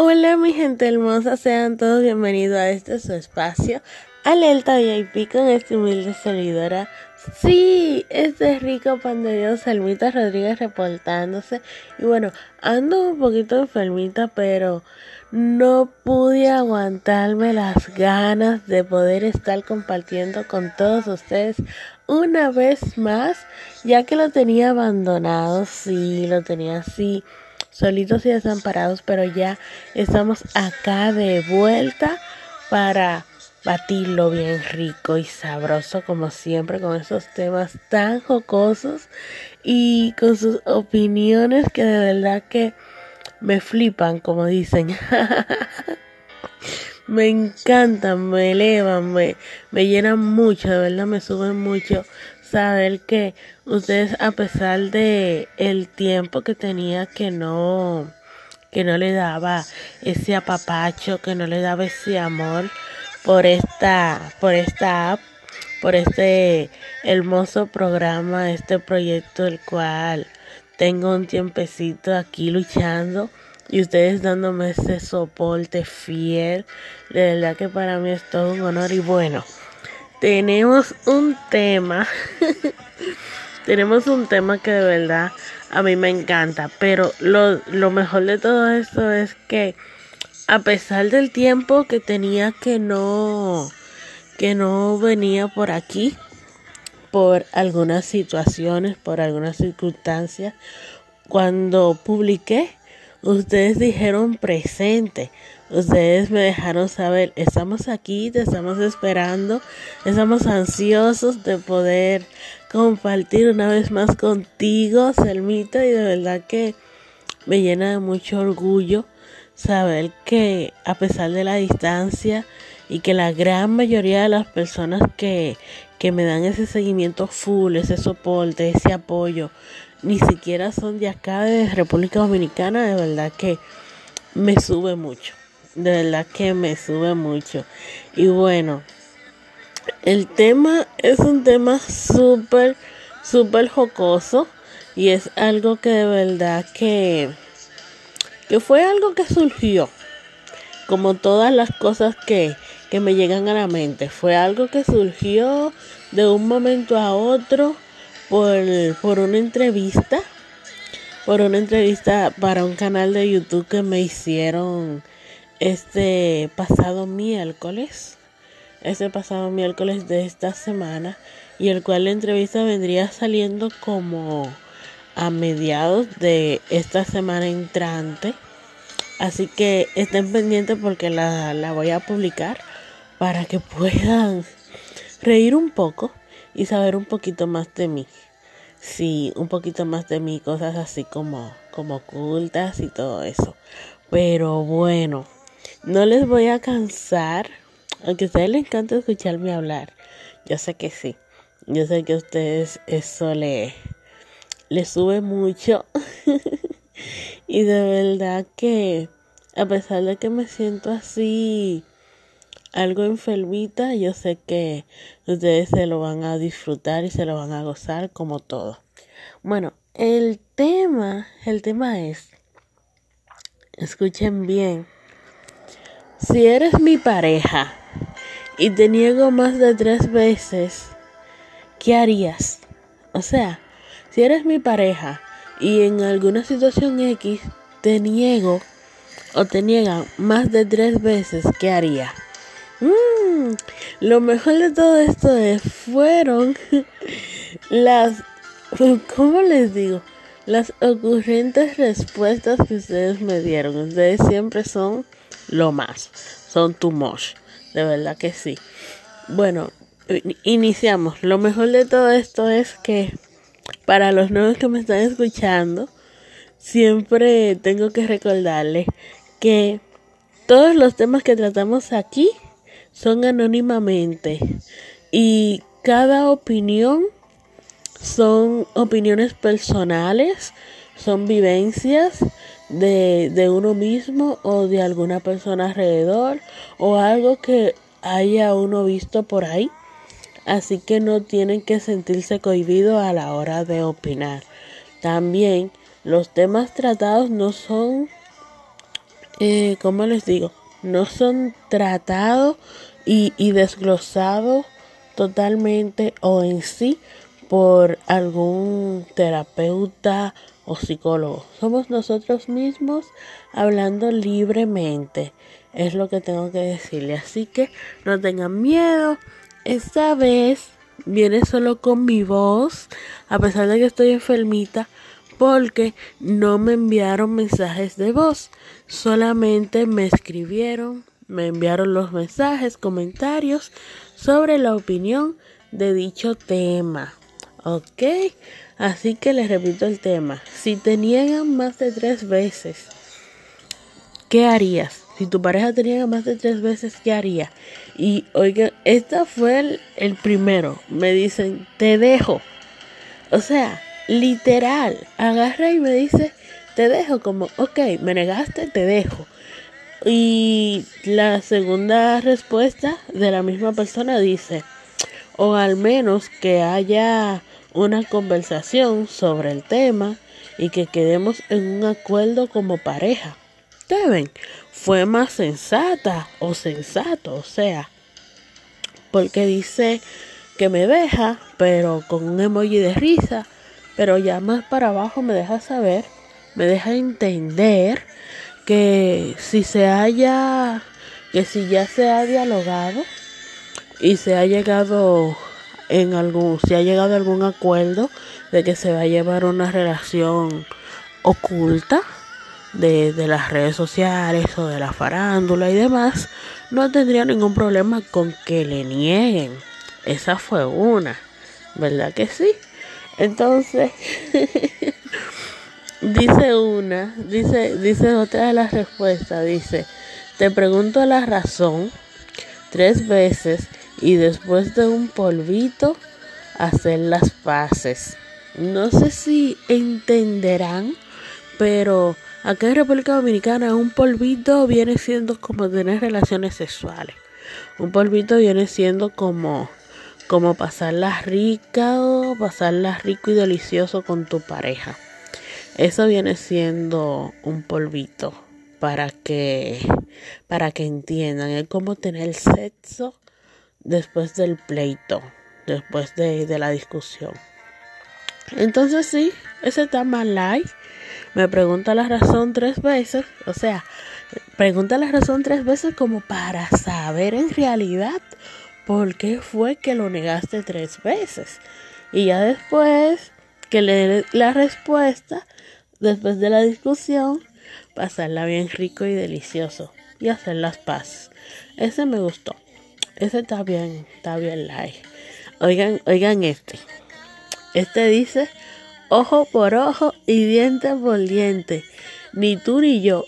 Hola mi gente hermosa, sean todos bienvenidos a este su espacio, Alerta VIP con esta humilde servidora. Sí, este rico pan de Dios, Salmita Rodríguez reportándose. Y bueno, ando un poquito enfermita, pero no pude aguantarme las ganas de poder estar compartiendo con todos ustedes una vez más, ya que lo tenía abandonado, sí, lo tenía así solitos y desamparados, pero ya estamos acá de vuelta para batirlo bien rico y sabroso como siempre con esos temas tan jocosos y con sus opiniones que de verdad que me flipan como dicen. Me encantan me elevan me, me llenan mucho de verdad me suben mucho saber que ustedes a pesar de el tiempo que tenía que no que no le daba ese apapacho, que no le daba ese amor por esta por esta app, por este hermoso programa, este proyecto el cual tengo un tiempecito aquí luchando y ustedes dándome ese soporte fiel. De verdad que para mí es todo un honor y bueno, tenemos un tema, tenemos un tema que de verdad a mí me encanta, pero lo, lo mejor de todo esto es que a pesar del tiempo que tenía que no, que no venía por aquí, por algunas situaciones, por algunas circunstancias, cuando publiqué, ustedes dijeron presente. Ustedes me dejaron saber, estamos aquí, te estamos esperando, estamos ansiosos de poder compartir una vez más contigo, Selmita, y de verdad que me llena de mucho orgullo saber que a pesar de la distancia y que la gran mayoría de las personas que, que me dan ese seguimiento full, ese soporte, ese apoyo, ni siquiera son de acá de República Dominicana, de verdad que me sube mucho de verdad que me sube mucho. Y bueno, el tema es un tema súper, súper jocoso y es algo que de verdad que, que fue algo que surgió. Como todas las cosas que, que me llegan a la mente. Fue algo que surgió de un momento a otro por, por una entrevista. Por una entrevista para un canal de YouTube que me hicieron este pasado miércoles, este pasado miércoles de esta semana, y el cual la entrevista vendría saliendo como a mediados de esta semana entrante. Así que estén pendientes porque la, la voy a publicar para que puedan reír un poco y saber un poquito más de mí. Sí, un poquito más de mí, cosas así como, como ocultas y todo eso. Pero bueno. No les voy a cansar, aunque a ustedes les encanta escucharme hablar. Yo sé que sí. Yo sé que a ustedes eso le, le sube mucho. y de verdad que a pesar de que me siento así algo enfermita, yo sé que ustedes se lo van a disfrutar y se lo van a gozar como todo. Bueno, el tema, el tema es, escuchen bien, si eres mi pareja y te niego más de tres veces, ¿qué harías? O sea, si eres mi pareja y en alguna situación X te niego o te niegan más de tres veces, ¿qué haría? Mm, lo mejor de todo esto es, fueron las, ¿cómo les digo? Las ocurrentes respuestas que ustedes me dieron. Ustedes siempre son lo más. Son too much. De verdad que sí. Bueno, iniciamos. Lo mejor de todo esto es que para los nuevos que me están escuchando, siempre tengo que recordarles que todos los temas que tratamos aquí son anónimamente y cada opinión son opiniones personales, son vivencias de, de uno mismo o de alguna persona alrededor o algo que haya uno visto por ahí. Así que no tienen que sentirse cohibidos a la hora de opinar. También los temas tratados no son eh, como les digo, no son tratados y, y desglosados totalmente o en sí por algún terapeuta o psicólogo. Somos nosotros mismos hablando libremente. Es lo que tengo que decirle. Así que no tengan miedo. Esta vez viene solo con mi voz, a pesar de que estoy enfermita, porque no me enviaron mensajes de voz. Solamente me escribieron, me enviaron los mensajes, comentarios sobre la opinión de dicho tema. ¿Ok? Así que les repito el tema. Si te niegan más de tres veces, ¿qué harías? Si tu pareja te niega más de tres veces, ¿qué haría? Y oigan, este fue el, el primero. Me dicen, te dejo. O sea, literal, agarra y me dice, te dejo como, ok, me negaste, te dejo. Y la segunda respuesta de la misma persona dice, o al menos que haya una conversación sobre el tema y que quedemos en un acuerdo como pareja. Deben, fue más sensata o sensato, o sea, porque dice que me deja, pero con un emoji de risa, pero ya más para abajo me deja saber, me deja entender que si se haya, que si ya se ha dialogado y se ha llegado en algún, si ha llegado algún acuerdo de que se va a llevar una relación oculta de, de las redes sociales o de la farándula y demás, no tendría ningún problema con que le nieguen. Esa fue una, ¿verdad que sí? Entonces, dice una, dice, dice otra de las respuestas, dice, te pregunto la razón tres veces y después de un polvito hacer las paces. No sé si entenderán, pero acá en República Dominicana un polvito viene siendo como tener relaciones sexuales. Un polvito viene siendo como como pasarla rica o pasarla rico y delicioso con tu pareja. Eso viene siendo un polvito para que para que entiendan es como tener sexo después del pleito, después de, la discusión. Entonces sí, ese light. Me pregunta la razón tres veces, o sea, pregunta la razón tres veces como para saber en realidad por qué fue que lo negaste tres veces. Y ya después que le dé la respuesta, después de la discusión, pasarla bien rico y delicioso y hacer las paces. Ese me gustó. Ese está bien, está bien light. Oigan, oigan este. Este dice ojo por ojo y diente por diente. Ni tú ni yo.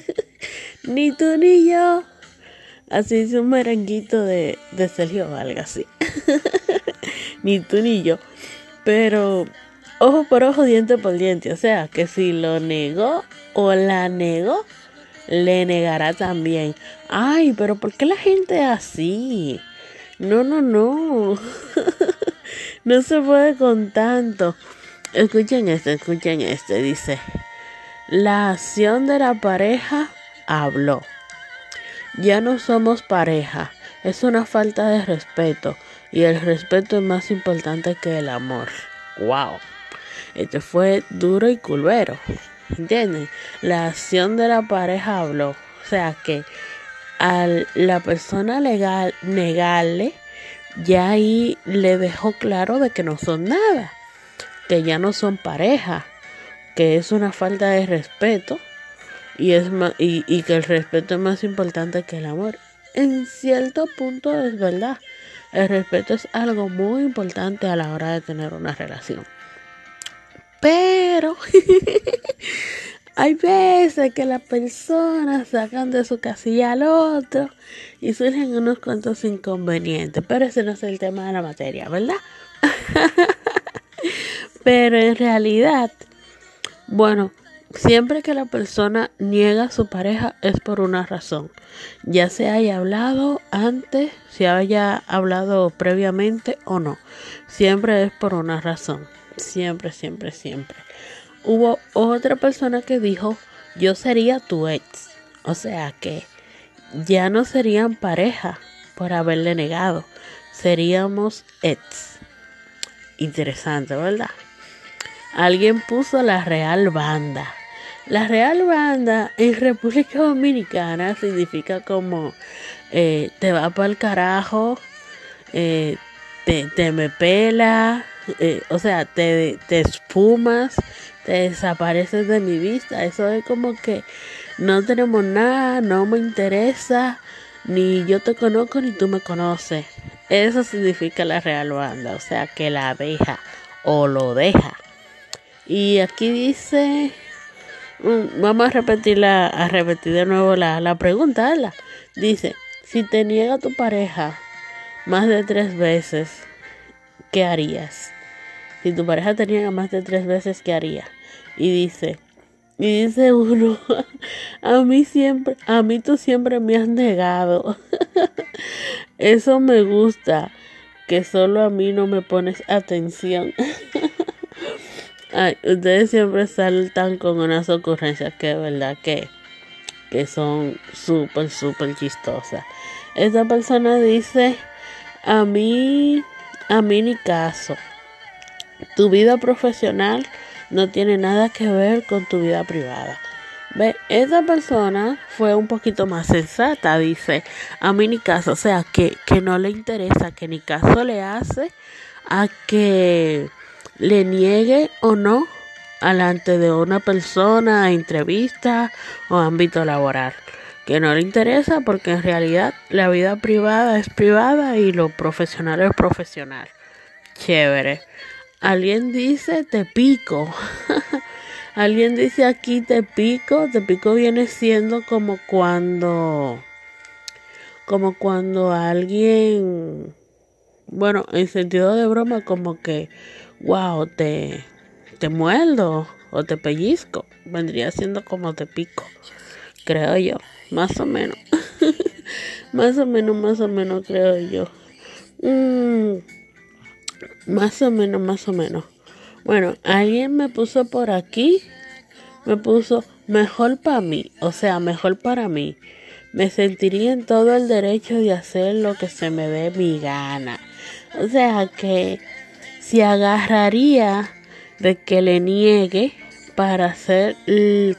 ni tú ni yo. Así dice un merenguito de, de Sergio Valga, sí. ni tú ni yo. Pero ojo por ojo, diente por diente. O sea, que si lo negó o la negó, le negará también. Ay, pero ¿por qué la gente así? No, no, no. no se puede con tanto. Escuchen este, escuchen este. Dice, la acción de la pareja habló. Ya no somos pareja. Es una falta de respeto. Y el respeto es más importante que el amor. Wow. Este fue duro y culvero. ¿Entienden? La acción de la pareja habló. O sea que a la persona legal negarle, ya ahí le dejó claro de que no son nada, que ya no son pareja, que es una falta de respeto y, es y, y que el respeto es más importante que el amor. En cierto punto es verdad. El respeto es algo muy importante a la hora de tener una relación. Pero hay veces que las personas sacan de su casilla al otro y surgen unos cuantos inconvenientes. Pero ese no es el tema de la materia, ¿verdad? pero en realidad, bueno, siempre que la persona niega a su pareja es por una razón. Ya se haya hablado antes, se haya hablado previamente o no. Siempre es por una razón. Siempre, siempre, siempre. Hubo otra persona que dijo, yo sería tu ex. O sea que ya no serían pareja por haberle negado. Seríamos ex. Interesante, ¿verdad? Alguien puso la Real Banda. La Real Banda en República Dominicana significa como eh, te va para el carajo, eh, te, me pela, eh, o sea, te, te espumas, te desapareces de mi vista. Eso es como que no tenemos nada, no me interesa, ni yo te conozco ni tú me conoces. Eso significa la real banda, o sea, que la deja o lo deja. Y aquí dice, mm, vamos a repetir, a repetir de nuevo la, la pregunta. Dice, si te niega tu pareja más de tres veces, ¿qué harías? Si tu pareja te niega más de tres veces, ¿qué harías? Y dice, y dice uno, a mí siempre, a mí tú siempre me has negado. Eso me gusta, que solo a mí no me pones atención. Ay, ustedes siempre saltan con unas ocurrencias que de verdad que, que son súper, súper chistosas. Esta persona dice, a mí, a mí ni caso. Tu vida profesional no tiene nada que ver con tu vida privada. Ve, esa persona fue un poquito más sensata, dice, a mí ni caso, o sea, que, que no le interesa, que ni caso le hace a que le niegue o no alante de una persona, entrevista o ámbito laboral. Que no le interesa porque en realidad la vida privada es privada y lo profesional es profesional. Chévere. Alguien dice te pico. Alguien dice aquí te pico. Te pico viene siendo como cuando. Como cuando alguien. Bueno, en sentido de broma, como que. Wow, te. Te muerdo. O te pellizco. Vendría siendo como te pico. Creo yo. Más o menos. más o menos, más o menos, creo yo. Mmm más o menos, más o menos. Bueno, alguien me puso por aquí, me puso mejor para mí, o sea, mejor para mí. Me sentiría en todo el derecho de hacer lo que se me dé mi gana. O sea que si agarraría de que le niegue para hacer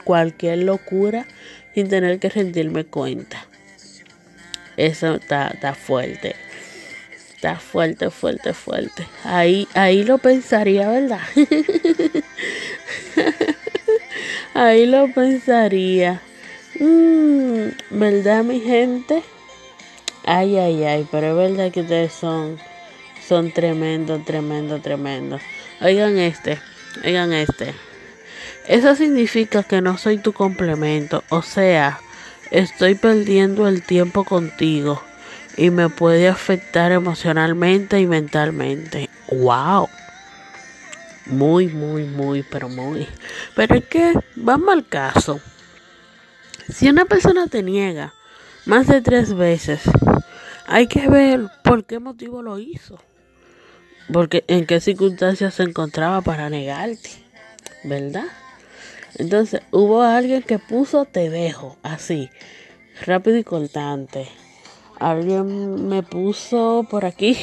cualquier locura sin tener que rendirme cuenta. Eso está, está fuerte. Fuerte, fuerte, fuerte. Ahí, ahí lo pensaría, ¿verdad? ahí lo pensaría. Mm, ¿Verdad, mi gente? Ay, ay, ay, pero es verdad que ustedes son, son tremendo, tremendo, tremendo. Oigan este, oigan este. Eso significa que no soy tu complemento, o sea, estoy perdiendo el tiempo contigo y me puede afectar emocionalmente y mentalmente. ¡Wow! Muy, muy, muy, pero muy. Pero es que, vamos al caso. Si una persona te niega más de tres veces, hay que ver por qué motivo lo hizo. Porque en qué circunstancias se encontraba para negarte. ¿Verdad? Entonces, hubo alguien que puso te dejo así, rápido y cortante. Alguien me puso por aquí.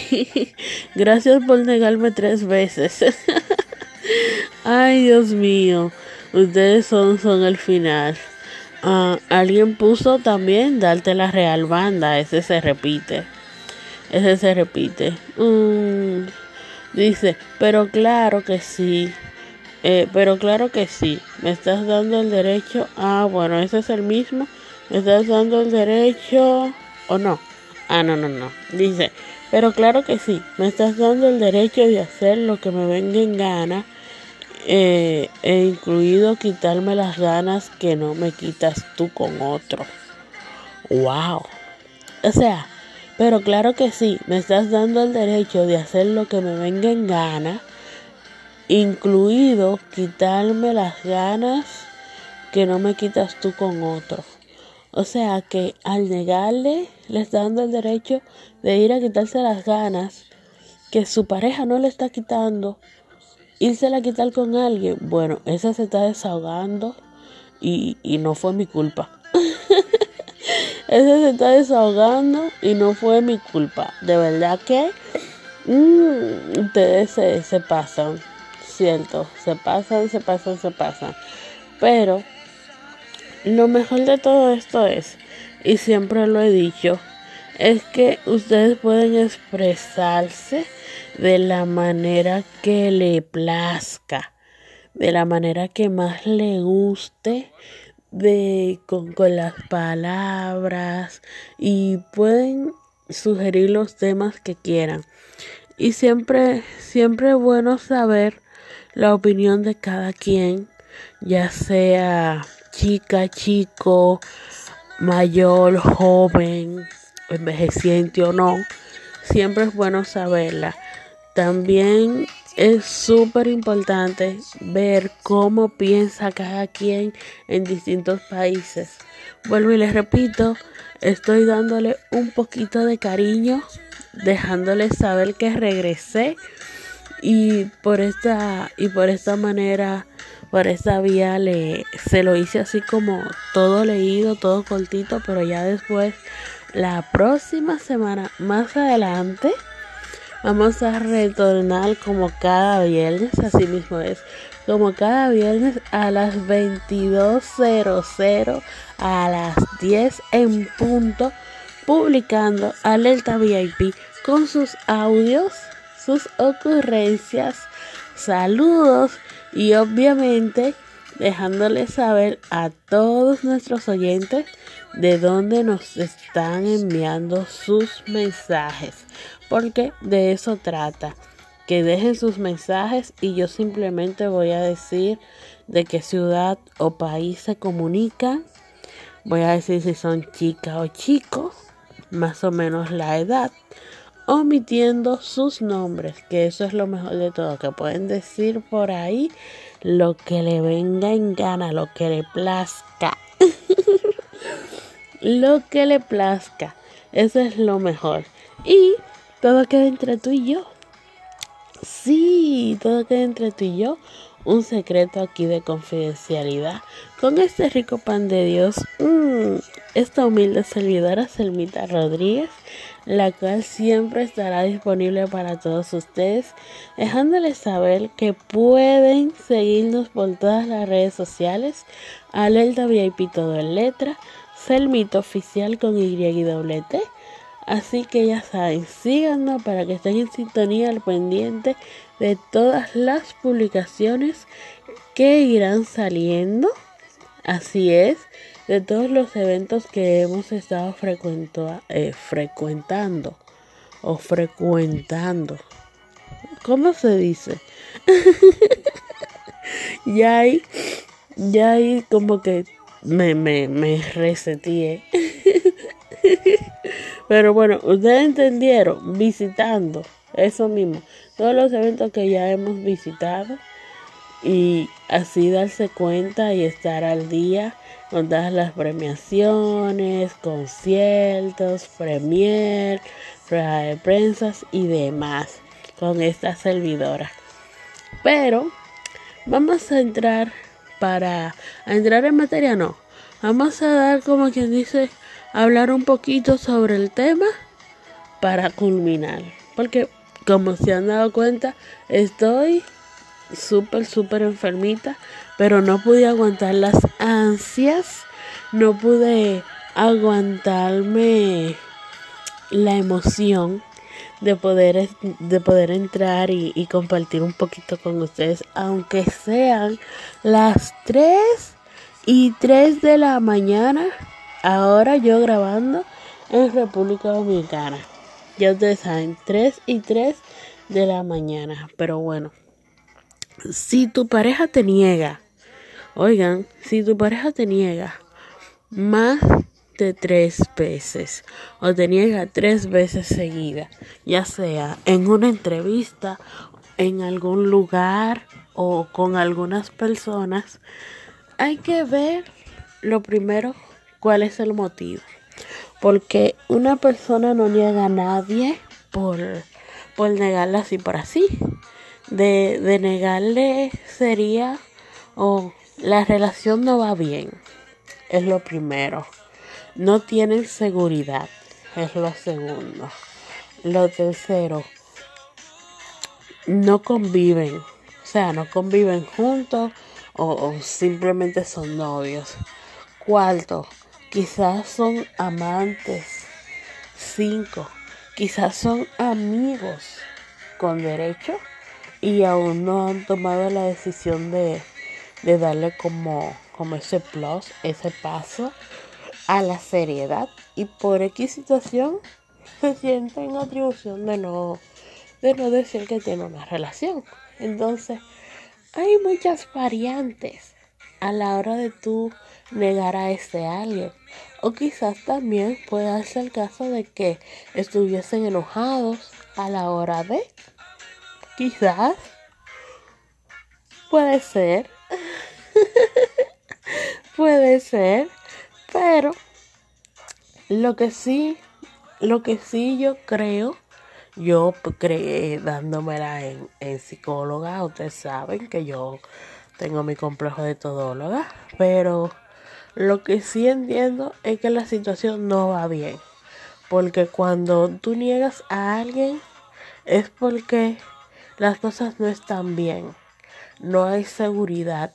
Gracias por negarme tres veces. Ay, Dios mío. Ustedes son, son el final. Ah, alguien puso también darte la real banda. Ese se repite. Ese se repite. Mm, dice, pero claro que sí. Eh, pero claro que sí. Me estás dando el derecho. Ah, bueno, ese es el mismo. Me estás dando el derecho o no. Ah, no, no, no. Dice, pero claro que sí, me estás dando el derecho de hacer lo que me venga en gana, eh, e incluido quitarme las ganas que no me quitas tú con otro. ¡Wow! O sea, pero claro que sí, me estás dando el derecho de hacer lo que me venga en gana, incluido quitarme las ganas que no me quitas tú con otro. O sea que al negarle, le está dando el derecho de ir a quitarse las ganas que su pareja no le está quitando, irse a quitar con alguien. Bueno, esa se está desahogando y, y no fue mi culpa. ese se está desahogando y no fue mi culpa. De verdad que mm, ustedes se, se pasan, cierto, se pasan, se pasan, se pasan. Pero lo mejor de todo esto es, y siempre lo he dicho, es que ustedes pueden expresarse de la manera que le plazca, de la manera que más le guste, de con, con las palabras y pueden sugerir los temas que quieran. Y siempre, siempre es bueno saber la opinión de cada quien, ya sea chica, chico, mayor, joven, envejeciente o no. Siempre es bueno saberla. También es súper importante ver cómo piensa cada quien en distintos países. Vuelvo y les repito, estoy dándole un poquito de cariño, dejándoles saber que regresé y por esta y por esta manera, por esta vía le se lo hice así como todo leído, todo cortito, pero ya después la próxima semana más adelante Vamos a retornar como cada viernes, así mismo es, como cada viernes a las 22.00, a las 10 en punto, publicando Alerta VIP con sus audios, sus ocurrencias, saludos y obviamente dejándoles saber a todos nuestros oyentes de dónde nos están enviando sus mensajes, porque de eso trata, que dejen sus mensajes y yo simplemente voy a decir de qué ciudad o país se comunican, voy a decir si son chica o chico, más o menos la edad, omitiendo sus nombres, que eso es lo mejor de todo, que pueden decir por ahí lo que le venga en gana, lo que le plazca. lo que le plazca. Eso es lo mejor. Y todo queda entre tú y yo. Sí, todo queda entre tú y yo. Un secreto aquí de confidencialidad. Con este rico pan de Dios, mmm, esta humilde servidora Selmita Rodríguez la cual siempre estará disponible para todos ustedes, dejándoles saber que pueden seguirnos por todas las redes sociales, Alerta VIP todo en letra, Selmito Oficial con Y y T. Así que ya saben, síganos para que estén en sintonía al pendiente de todas las publicaciones que irán saliendo. Así es, de todos los eventos que hemos estado eh, frecuentando o frecuentando. ¿Cómo se dice? ya hay, ya hay como que me, me, me reseteé. Pero bueno, ustedes entendieron, visitando, eso mismo, todos los eventos que ya hemos visitado y así darse cuenta y estar al día con todas las premiaciones, conciertos, premier, pruebas de prensa y demás con esta servidora. Pero vamos a entrar para a entrar en materia no. Vamos a dar como quien dice hablar un poquito sobre el tema para culminar, porque como se han dado cuenta, estoy súper, súper enfermita, pero no pude aguantar las ansias, no pude aguantarme la emoción de poder, de poder entrar y, y compartir un poquito con ustedes, aunque sean las 3 y 3 de la mañana, ahora yo grabando en República Dominicana. Ya ustedes saben, 3 y 3 de la mañana, pero bueno. Si tu pareja te niega, oigan, si tu pareja te niega más de tres veces o te niega tres veces seguida, ya sea en una entrevista, en algún lugar o con algunas personas, hay que ver lo primero cuál es el motivo. Porque una persona no niega a nadie por, por negarla así por así de, de negarle sería o la relación no va bien. Es lo primero. no tienen seguridad, es lo segundo. Lo tercero, no conviven, o sea, no conviven juntos o, simplemente son novios. Cuarto, quizás son amantes. Cinco, quizás son amigos con derecho y aún no han tomado la decisión de, de darle como, como ese plus, ese paso a la seriedad y por X situación se sienten en atribución de no, de no decir que tiene una relación. Entonces, hay muchas variantes a la hora de tú negar a este alguien. O quizás también pueda ser el caso de que estuviesen enojados a la hora de. Quizás. Puede ser. puede ser. Pero lo que sí, lo que sí yo creo, yo creé dándomela en, en psicóloga, ustedes saben que yo tengo mi complejo de todóloga, pero lo que sí entiendo es que la situación no va bien. Porque cuando tú niegas a alguien es porque las cosas no están bien. No hay seguridad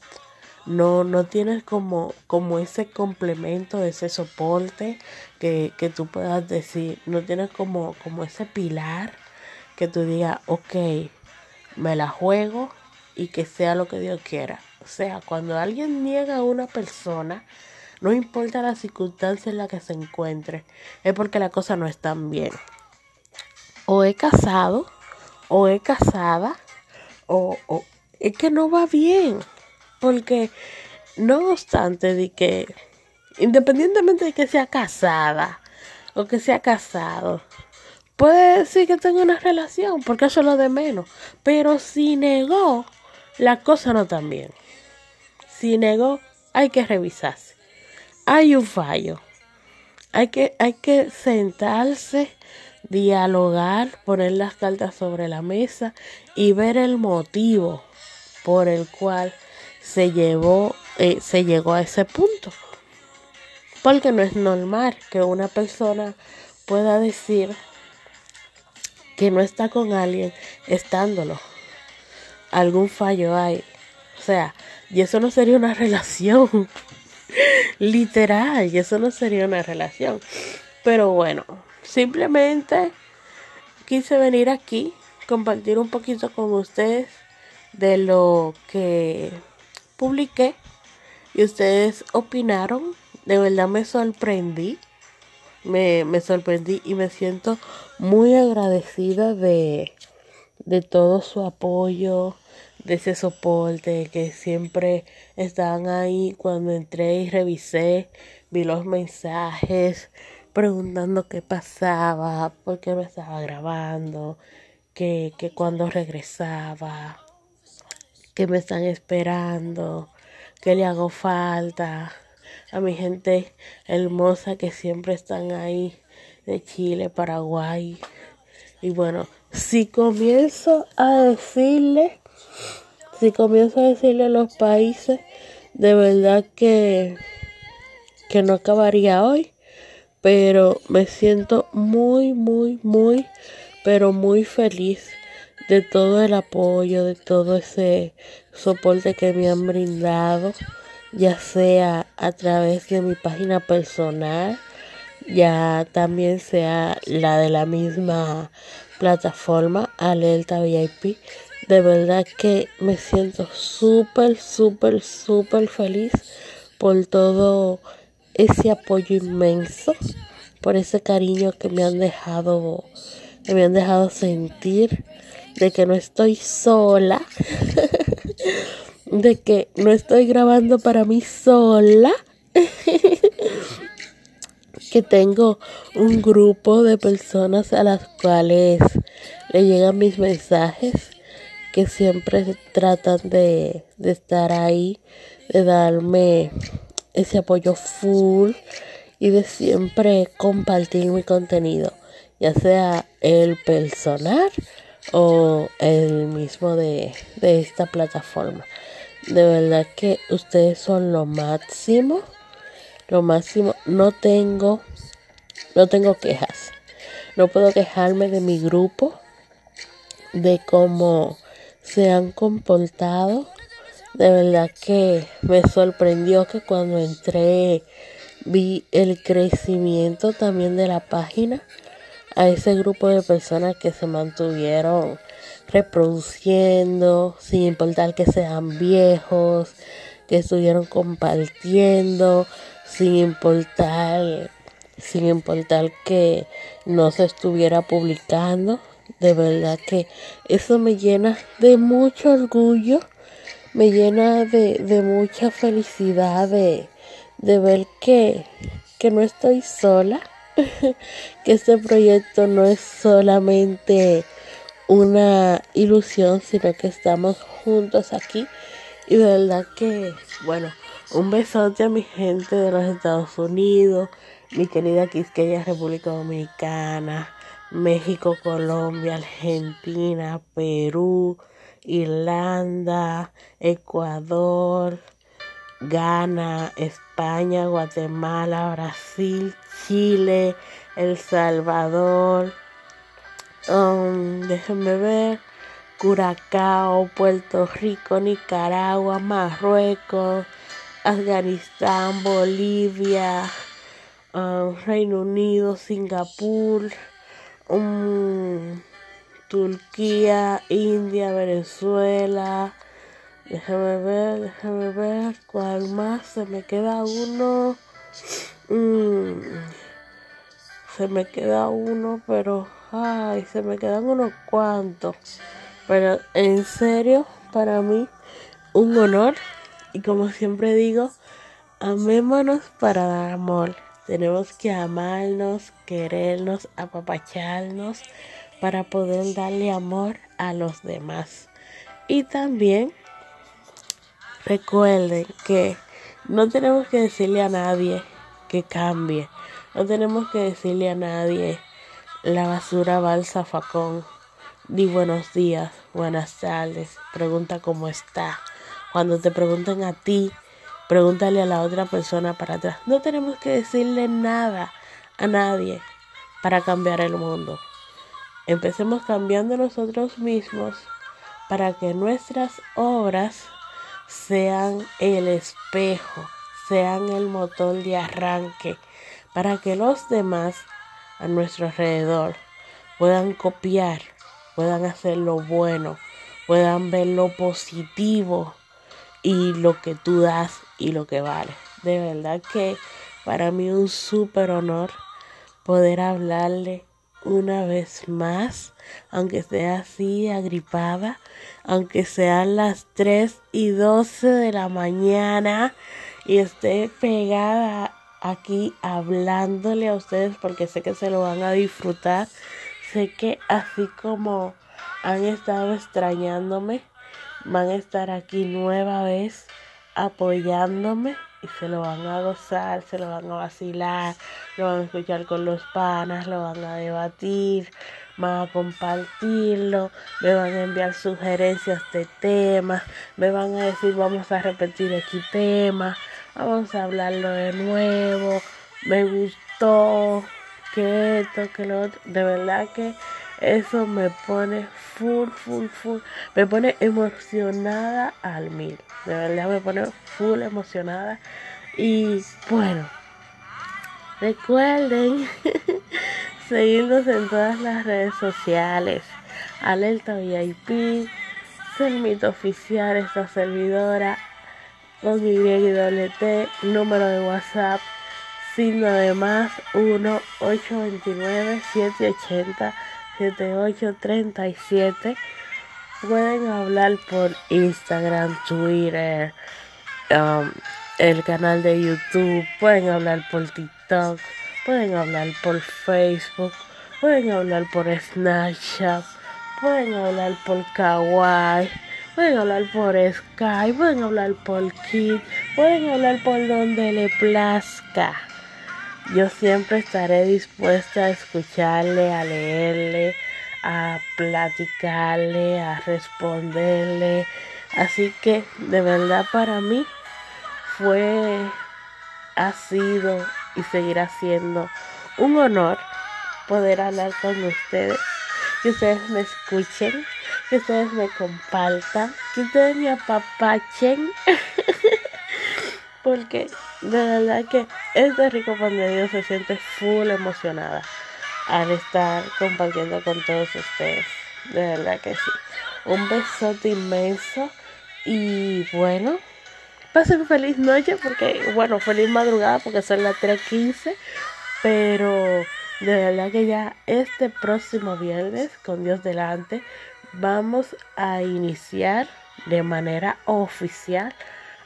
no, no tienes como, como ese complemento, ese soporte que, que tú puedas decir, no tienes como, como ese pilar que tú digas, ok, me la juego y que sea lo que Dios quiera. O sea, cuando alguien niega a una persona, no importa la circunstancia en la que se encuentre, es porque la cosa no está bien. O he casado, o he casada, o, o es que no va bien. Porque no obstante de que, independientemente de que sea casada o que sea casado, puede decir que tenga una relación, porque eso es lo de menos. Pero si negó, la cosa no tan bien. Si negó, hay que revisarse. Hay un fallo. Hay que, hay que sentarse, dialogar, poner las cartas sobre la mesa y ver el motivo por el cual se llevó, eh, se llegó a ese punto. Porque no es normal que una persona pueda decir que no está con alguien estándolo. Algún fallo hay. O sea, y eso no sería una relación. Literal, y eso no sería una relación. Pero bueno, simplemente quise venir aquí, compartir un poquito con ustedes de lo que publiqué y ustedes opinaron. De verdad me sorprendí. Me, me sorprendí y me siento muy agradecida de, de todo su apoyo, de ese soporte que siempre estaban ahí cuando entré y revisé, vi los mensajes preguntando qué pasaba, por qué me estaba grabando, que, que cuando regresaba que me están esperando, que le hago falta, a mi gente hermosa que siempre están ahí de Chile, Paraguay. Y bueno, si comienzo a decirle, si comienzo a decirle a los países, de verdad que, que no acabaría hoy, pero me siento muy, muy, muy, pero muy feliz de todo el apoyo, de todo ese soporte que me han brindado, ya sea a través de mi página personal, ya también sea la de la misma plataforma Alerta VIP. De verdad que me siento súper, súper, súper feliz por todo ese apoyo inmenso, por ese cariño que me han dejado, que me han dejado sentir de que no estoy sola, de que no estoy grabando para mí sola, que tengo un grupo de personas a las cuales le llegan mis mensajes, que siempre tratan de, de estar ahí, de darme ese apoyo full y de siempre compartir mi contenido, ya sea el personal o el mismo de, de esta plataforma. De verdad que ustedes son lo máximo, lo máximo. No tengo, no tengo quejas. No puedo quejarme de mi grupo, de cómo se han comportado. De verdad que me sorprendió que cuando entré vi el crecimiento también de la página a ese grupo de personas que se mantuvieron reproduciendo sin importar que sean viejos, que estuvieron compartiendo sin importar sin importar que no se estuviera publicando. De verdad que eso me llena de mucho orgullo, me llena de, de mucha felicidad de, de ver que, que no estoy sola, que este proyecto no es solamente una ilusión, sino que estamos juntos aquí. Y de verdad que, bueno, un besote a mi gente de los Estados Unidos, mi querida Quisqueya República Dominicana, México, Colombia, Argentina, Perú, Irlanda, Ecuador, Ghana, España, Guatemala, Brasil, Chile, El Salvador, um, déjenme ver, Curacao, Puerto Rico, Nicaragua, Marruecos, Afganistán, Bolivia, um, Reino Unido, Singapur, Turquía, India, Venezuela, Déjame ver, déjame ver cuál más. Se me queda uno. Mm, se me queda uno, pero. Ay, se me quedan unos cuantos. Pero en serio, para mí, un honor. Y como siempre digo, amémonos para dar amor. Tenemos que amarnos, querernos, apapacharnos para poder darle amor a los demás. Y también Recuerden que no tenemos que decirle a nadie que cambie. No tenemos que decirle a nadie la basura va al zafacón. Di buenos días, buenas tardes, pregunta cómo está. Cuando te pregunten a ti, pregúntale a la otra persona para atrás. No tenemos que decirle nada a nadie para cambiar el mundo. Empecemos cambiando nosotros mismos para que nuestras obras sean el espejo, sean el motor de arranque, para que los demás a nuestro alrededor puedan copiar, puedan hacer lo bueno, puedan ver lo positivo y lo que tú das y lo que vale. De verdad que para mí un súper honor poder hablarle una vez más, aunque sea así agripada, aunque sean las 3 y 12 de la mañana y esté pegada aquí hablándole a ustedes porque sé que se lo van a disfrutar. Sé que así como han estado extrañándome, van a estar aquí nueva vez apoyándome y se lo van a gozar, se lo van a vacilar, lo van a escuchar con los panas, lo van a debatir, van a compartirlo, me van a enviar sugerencias de temas, me van a decir vamos a repetir aquí temas, vamos a hablarlo de nuevo, me gustó, que esto, que lo otro, de verdad que eso me pone full, full, full, me pone emocionada al mil, de verdad me pone full emocionada. Y bueno, recuerden seguirnos en todas las redes sociales, Alerta VIP, Selmito Oficial, esta servidora, con Y y número de WhatsApp signo de más 1 829 780 7837 pueden hablar por Instagram, Twitter, um, el canal de YouTube, pueden hablar por TikTok, pueden hablar por Facebook, pueden hablar por Snapchat, pueden hablar por Kawaii, pueden hablar por Skype, pueden hablar por Kit, pueden hablar por donde le plazca. Yo siempre estaré dispuesta a escucharle, a leerle, a platicarle, a responderle. Así que de verdad para mí fue ha sido y seguirá siendo un honor poder hablar con ustedes, que ustedes me escuchen, que ustedes me compartan, que ustedes me apapachen. Porque de verdad que este rico pan de Dios se siente full emocionada al estar compartiendo con todos ustedes. De verdad que sí. Un besote inmenso. Y bueno, pasen feliz noche porque, bueno, feliz madrugada porque son las 3.15. Pero de verdad que ya este próximo viernes, con Dios delante, vamos a iniciar de manera oficial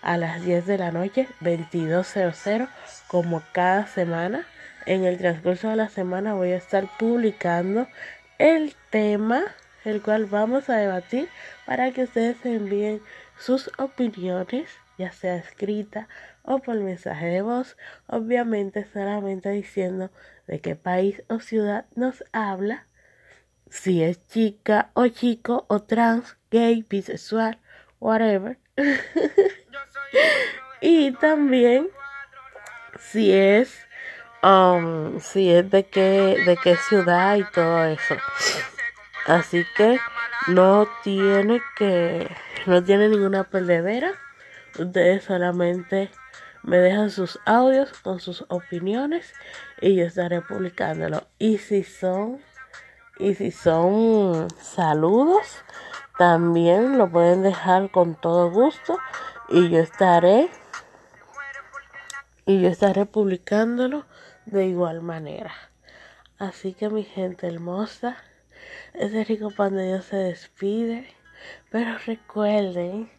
a las 10 de la noche, 22.00, como cada semana. En el transcurso de la semana voy a estar publicando el tema el cual vamos a debatir para que ustedes envíen sus opiniones, ya sea escrita o por mensaje de voz, obviamente solamente diciendo de qué país o ciudad nos habla, si es chica o chico o trans, gay, bisexual, whatever. y también si es um, si es de qué de qué ciudad y todo eso. Así que no tiene que, no tiene ninguna perdedera. Ustedes solamente me dejan sus audios con sus opiniones y yo estaré publicándolo. Y si son, y si son saludos, también lo pueden dejar con todo gusto y yo estaré y yo estaré publicándolo de igual manera. Así que mi gente hermosa, ese rico pan de Dios se despide. Pero recuerden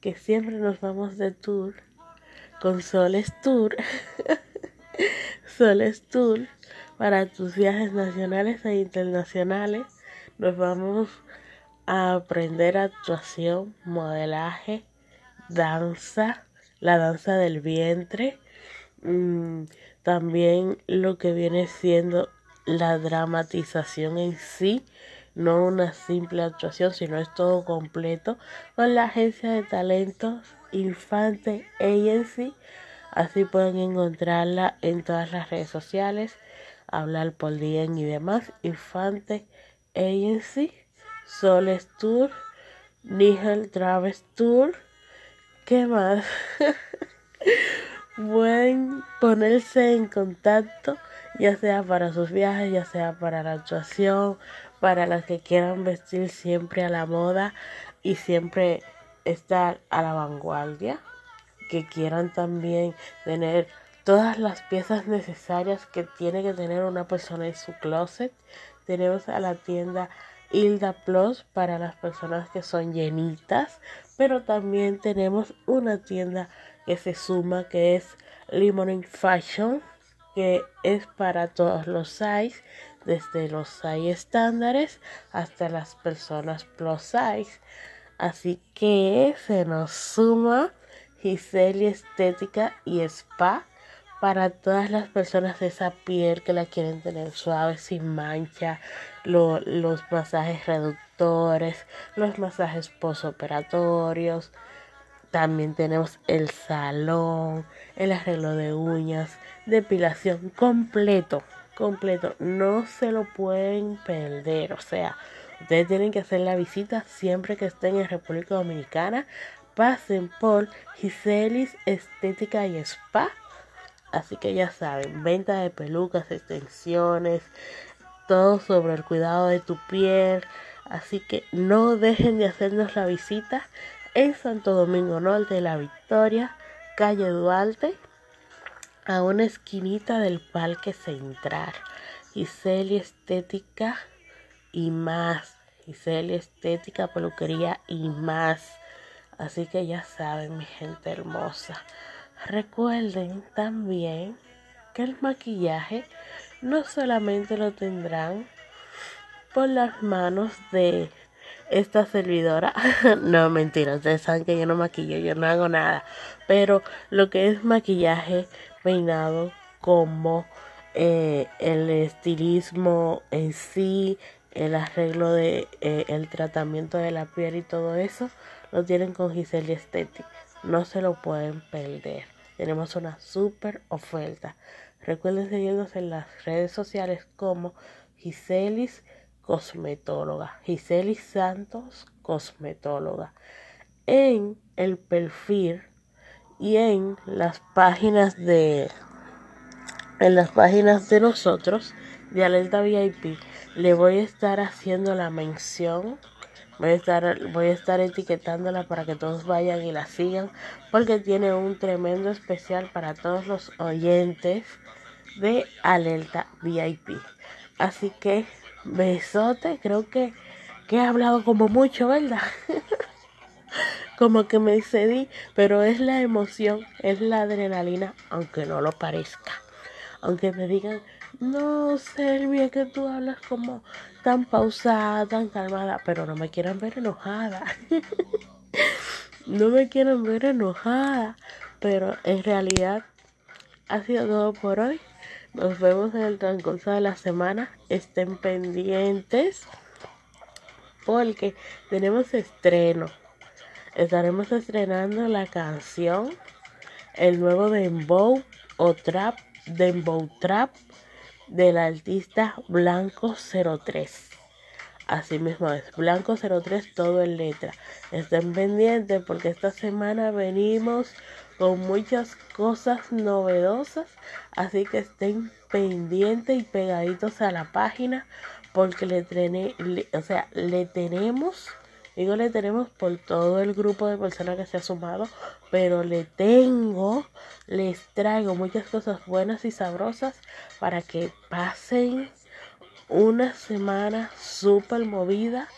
que siempre nos vamos de tour con Soles Tour. Soles Tour para tus viajes nacionales e internacionales. Nos vamos a aprender actuación, modelaje, danza, la danza del vientre, mm, también lo que viene siendo la dramatización en sí, no una simple actuación, sino es todo completo, con la agencia de talentos Infante Agency. Así pueden encontrarla en todas las redes sociales, hablar por DM y demás. Infante Agency, Soles Tour, Nigel Traves Tour. ¿Qué más? pueden ponerse en contacto ya sea para sus viajes, ya sea para la actuación, para las que quieran vestir siempre a la moda y siempre estar a la vanguardia, que quieran también tener todas las piezas necesarias que tiene que tener una persona en su closet. Tenemos a la tienda Hilda Plus para las personas que son llenitas, pero también tenemos una tienda que se suma que es Limon Fashion que es para todos los size, desde los size estándares hasta las personas plus size. Así que se nos suma Giseli Estética y Spa para todas las personas de esa piel que la quieren tener suave, sin mancha, los masajes reductores, los masajes posoperatorios. También tenemos el salón, el arreglo de uñas, depilación completo, completo. No se lo pueden perder. O sea, ustedes tienen que hacer la visita siempre que estén en República Dominicana. Pasen por Giselis Estética y Spa. Así que ya saben, venta de pelucas, extensiones, todo sobre el cuidado de tu piel. Así que no dejen de hacernos la visita en Santo Domingo Norte, La Victoria, calle Duarte, a una esquinita del Parque Central. Giseli Estética y más. Giseli Estética, peluquería y más. Así que ya saben, mi gente hermosa. Recuerden también que el maquillaje no solamente lo tendrán por las manos de esta servidora. no, mentira, ustedes saben que yo no maquillo, yo no hago nada. Pero lo que es maquillaje peinado como eh, el estilismo en sí, el arreglo de eh, el tratamiento de la piel y todo eso lo tienen con Giselle Estetic. No se lo pueden perder. Tenemos una super oferta. Recuerden seguirnos en las redes sociales como Giselis Cosmetóloga, Giselis Santos Cosmetóloga. En el perfil y en las páginas de en las páginas de nosotros de Alerta VIP le voy a estar haciendo la mención voy a estar voy a estar etiquetándola para que todos vayan y la sigan porque tiene un tremendo especial para todos los oyentes de Alerta VIP así que besote creo que he hablado como mucho verdad como que me excedí, pero es la emoción, es la adrenalina, aunque no lo parezca. Aunque me digan, no, Selvia, que tú hablas como tan pausada, tan calmada, pero no me quieran ver enojada. no me quieran ver enojada, pero en realidad ha sido todo por hoy. Nos vemos en el transcurso de la semana. Estén pendientes porque tenemos estreno estaremos estrenando la canción El nuevo Dembow o Trap, Dembow Trap del artista Blanco 03. Así mismo es, Blanco 03 todo en letra. Estén pendientes porque esta semana venimos con muchas cosas novedosas, así que estén pendientes y pegaditos a la página porque le, le o sea, le tenemos Digo, le tenemos por todo el grupo de personas que se ha sumado, pero le tengo, les traigo muchas cosas buenas y sabrosas para que pasen una semana súper movida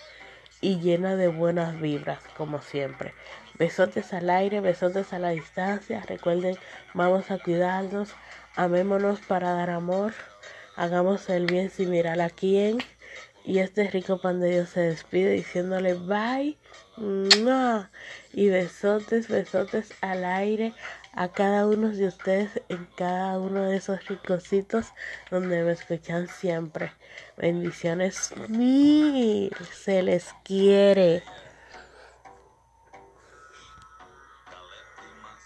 y llena de buenas vibras, como siempre. Besotes al aire, besotes a la distancia. Recuerden, vamos a cuidarnos, amémonos para dar amor, hagamos el bien sin mirar a quién y este rico pan de Dios se despide diciéndole bye. Y besotes, besotes al aire a cada uno de ustedes en cada uno de esos ricositos donde me escuchan siempre. Bendiciones mil. Se les quiere.